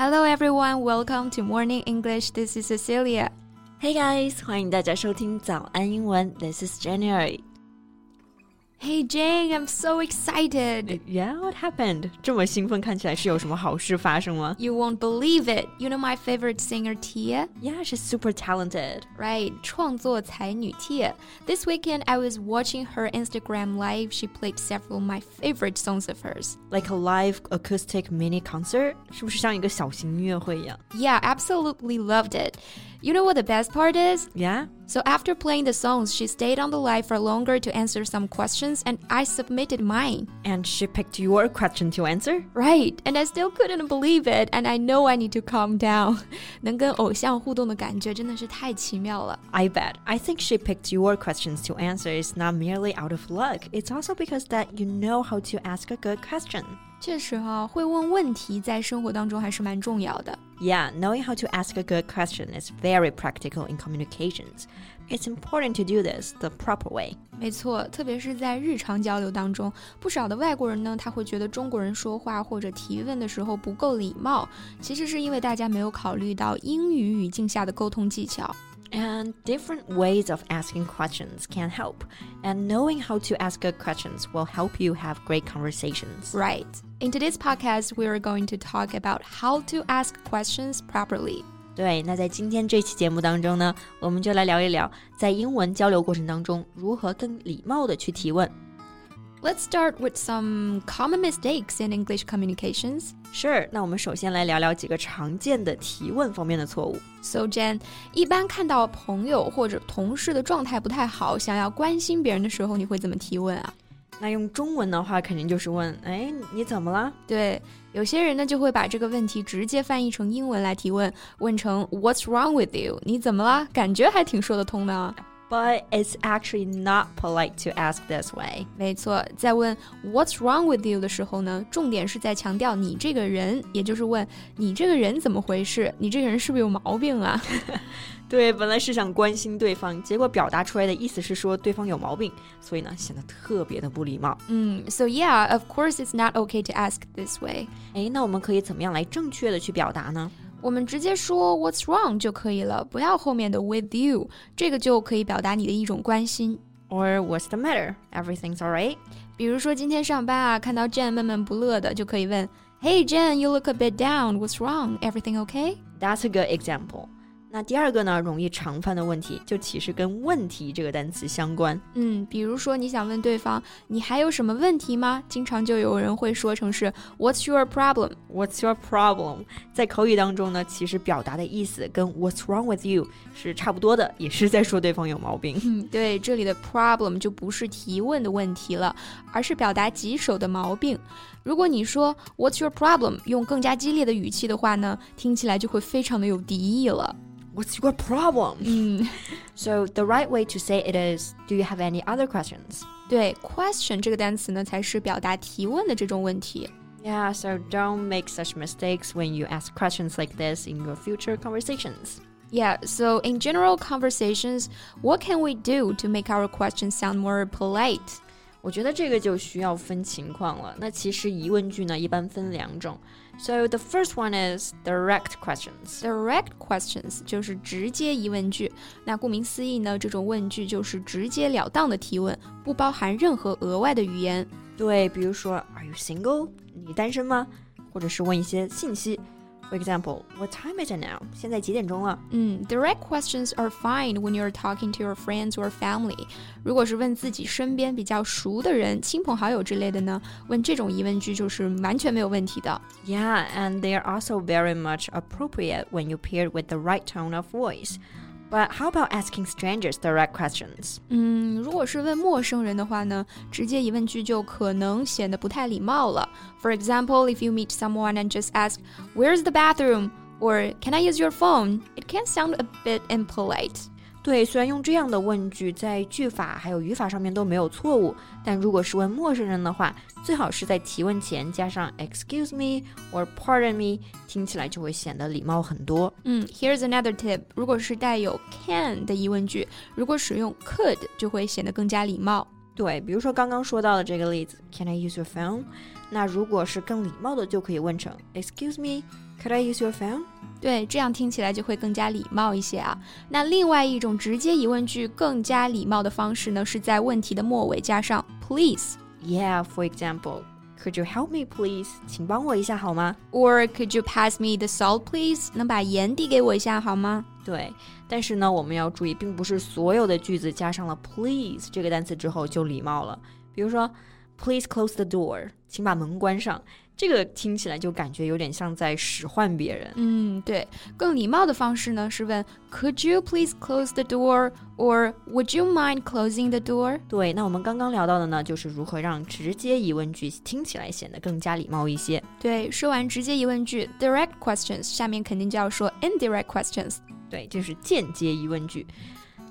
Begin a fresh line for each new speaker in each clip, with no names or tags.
Hello everyone, welcome to Morning English. This is Cecilia.
Hey guys，欢迎大家收听早安英文。This is January.
Hey Jane, I'm so excited.
Yeah, what happened? 这么兴奋，看起来是有什么好事发生吗
You won't believe it. You know my favorite singer Tia?
Yeah, she's super talented.
Right, 创作才女 Tia. This weekend I was watching her Instagram live. She played several of my favorite songs of hers.
Like a live acoustic mini concert，是不是像一个小型音乐会一样
Yeah, absolutely loved it. You know what the best part is?
？Yeah.
So after playing the songs, she stayed on the live for longer to answer some questions and I submitted mine.
And she picked your question to answer.
Right, and I still couldn't believe it, and I know I need to calm down. 能跟偶像互动的感觉真的是太奇妙了。
I bet. I think she picked your questions to answer is not merely out of luck. It's also because that you know how to ask a good question.
确实哈、会问问题在生活当中还是蛮重要的。
Yeah, knowing how to ask a good question is very practical in communications. It's important to do this the proper way.
没错，特别是在日常交流当中，不少的外国人呢，他会觉得中国人说话或者提问的时候不够礼貌，其实是因为大家没有考虑到英语语境下的沟通技巧。
And different ways of asking questions can help. And knowing how to ask good questions will help you have great conversations.
Right. In today's podcast, we are going to talk about how to ask questions properly.
对，那在今天这期节目当中呢，我们就来聊一聊在英文交流过程当中如何更礼貌的去提问。
Let's start with some common mistakes in English communications.
Sure，那我们首先来聊聊几个常见的提问方面的错误。
So Jen，一般看到朋友或者同事的状态不太好，想要关心别人的时候，你会怎么提问啊？
那用中文的话，肯定就是问：哎，你怎么了？
对，有些人呢就会把这个问题直接翻译成英文来提问，问成 What's wrong with you？你怎么了？感觉还挺说得通的啊。
But it's actually not polite to ask this way.
没错，在问 What's wrong with you 的时候呢，重点是在强调你这个人，也就是问你这个人怎么回事？你这个人是不是有毛病啊？
对，本来是想关心对方，结果表达出来的意思是说对方有毛病，所以呢显得特别的不礼貌。
嗯，So yeah, of course it's not okay to ask this way.
哎，那我们可以怎么样来正确的去表达呢？
我们直接说 What's wrong 就可以了，不要后面的 with you，这个就可以表达你的一种关心。
Or what's the matter? Everything's alright?
比如说今天上班啊，看到 Jen 闷闷不乐的，就可以问 Hey Jen, you look a bit down. What's wrong? Everything okay?
That's a good example. 那第二个呢，容易常犯的问题，就其实跟“问题”这个单词相关。
嗯，比如说你想问对方你还有什么问题吗？经常就有人会说成是 What's your
problem？What's your problem？在口语当中呢，其实表达的意思跟 What's wrong with you 是差不多的，也是在说对方有毛病。
嗯，对，这里的 problem 就不是提问的问题了，而是表达棘手的毛病。如果你说 What's your problem？用更加激烈的语气的话呢，听起来就会非常的有敌意了。
What's your problem?
嗯，
So the right way to say it is, Do you have any other questions?
对，question 这个单词呢，才是表达提问的这种问题。
Yeah, so don't make such mistakes when you ask questions like this in your future conversations.
Yeah, so in general conversations, what can we do to make our questions sound more polite?
我觉得这个就需要分情况了。那其实疑问句呢，一般分两种。So the first one is direct questions.
Direct questions 就是直接疑问句。那顾名思义呢，这种问句就是直截了当的提问，不包含任何额外的语言。
对，比如说，Are you single？你单身吗？或者是问一些信息。For example, what time is it now？现在几点钟了？
嗯，direct questions are fine when you're talking to your friends or family。如果是问自己身边比较熟的人、亲朋好友之类的呢，问这种疑问句就是完全没有问题的。
Yeah, and they are also very much appropriate when you pair with the right tone of voice. But how about asking strangers direct questions?
嗯，如果是问陌生人的话呢，直接疑问句就可能显得不太礼貌了。For example, if you meet someone and just ask, "Where's the bathroom?" or "Can I use your phone?" it can sound a bit impolite.
对，虽然用这样的问句在句法还有语法上面都没有错误，但如果是问陌生人的话，最好是在提问前加上 excuse me or pardon me，听起来就会显得礼貌很多。
嗯，Here's another tip：如果是带有 can 的疑问句，如果使用 could 就会显得更加礼貌。
对，比如说刚刚说到的这个例子，Can I use your phone？那如果是更礼貌的，就可以问成 Excuse me，Could I use your phone？
对，这样听起来就会更加礼貌一些啊。那另外一种直接疑问句更加礼貌的方式呢，是在问题的末尾加上 please。
Yeah，for example。Could you help me, please？请帮我一下好吗
？Or could you pass me the salt, please？能把盐递给我一下好吗？
对，但是呢，我们要注意，并不是所有的句子加上了 please 这个单词之后就礼貌了。比如说，Please close the door，请把门关上。这个听起来就感觉有点像在使唤别人。
嗯，对，更礼貌的方式呢是问 Could you please close the door or Would you mind closing the door？
对，那我们刚刚聊到的呢，就是如何让直接疑问句听起来显得更加礼貌一些。
对，说完直接疑问句 direct questions，下面肯定就要说 indirect questions。
对，这是间接疑问句。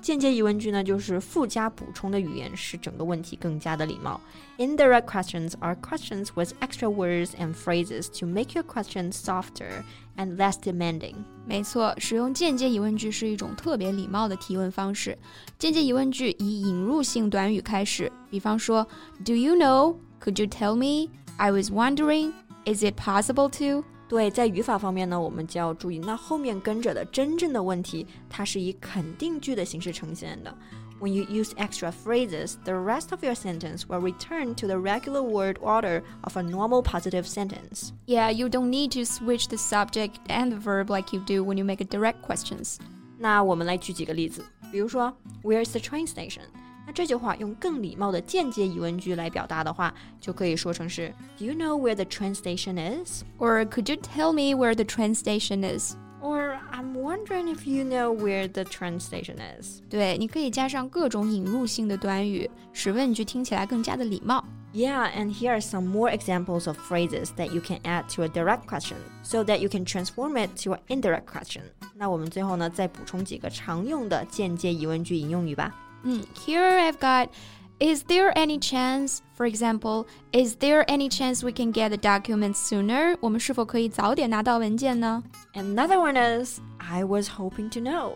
间接疑问句呢，就是附加补充的语言，使整个问题更加的礼貌。Indirect questions are questions with extra words and phrases to make your question softer and less demanding。
没错，使用间接疑问句是一种特别礼貌的提问方式。间接疑问句以引入性短语开始，比方说，Do you know? Could you tell me? I was wondering. Is it possible to?
对，在语法方面呢，我们就要注意，那后面跟着的真正的问题，它是以肯定句的形式呈现的。When you use extra phrases, the rest of your sentence will return to the regular word order of a normal positive sentence.
Yeah, you don't need to switch the subject and the verb like you do when you make a direct questions.
那我们来举几个例子，比如说，Where's the train station？ 那这句话用更礼貌的间接疑问句来表达的话，就可以说成是 Do you know where the train station is?
Or could you tell me where the train station is?
Or I'm wondering if you know where the train station is.
对，你可以加上各种引入性的短语，使问句听起来更加的礼貌。
Yeah, and here are some more examples of phrases that you can add to a direct question, so that you can transform it to an indirect question. 那我们最后呢，再补充几个常用的间接疑问句引用语吧。
Mm, here I've got is there any chance, for example, is there any chance we can get the documents sooner? 我们是否可以早点拿到文件呢?
Another one is I was hoping to know.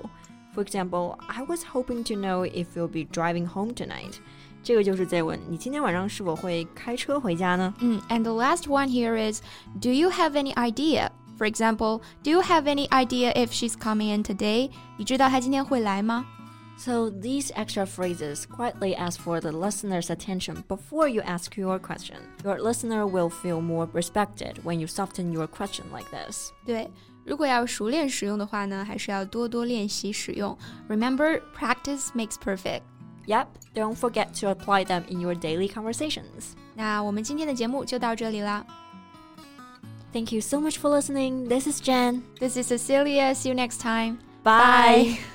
For example, I was hoping to know if you'll be driving home tonight. 这个就是在问你今天晚上是否会开车回家呢？
嗯，and the last one here is, do you have any idea? For example, do you have any idea if she's coming in today? 你知道她今天会来吗
？so these extra phrases quietly ask for the listener's attention before you ask your question. Your listener will feel more respected when you soften your question like this.
对，如果要熟练使用的话呢，还是要多多练习使用。Remember, practice makes perfect.
Yep, don't forget to apply them in your daily conversations.
那我们今天的节目就到这里啦。
Thank you so much for listening. This is Jen.
This is Cecilia. See you next time.
Bye. Bye.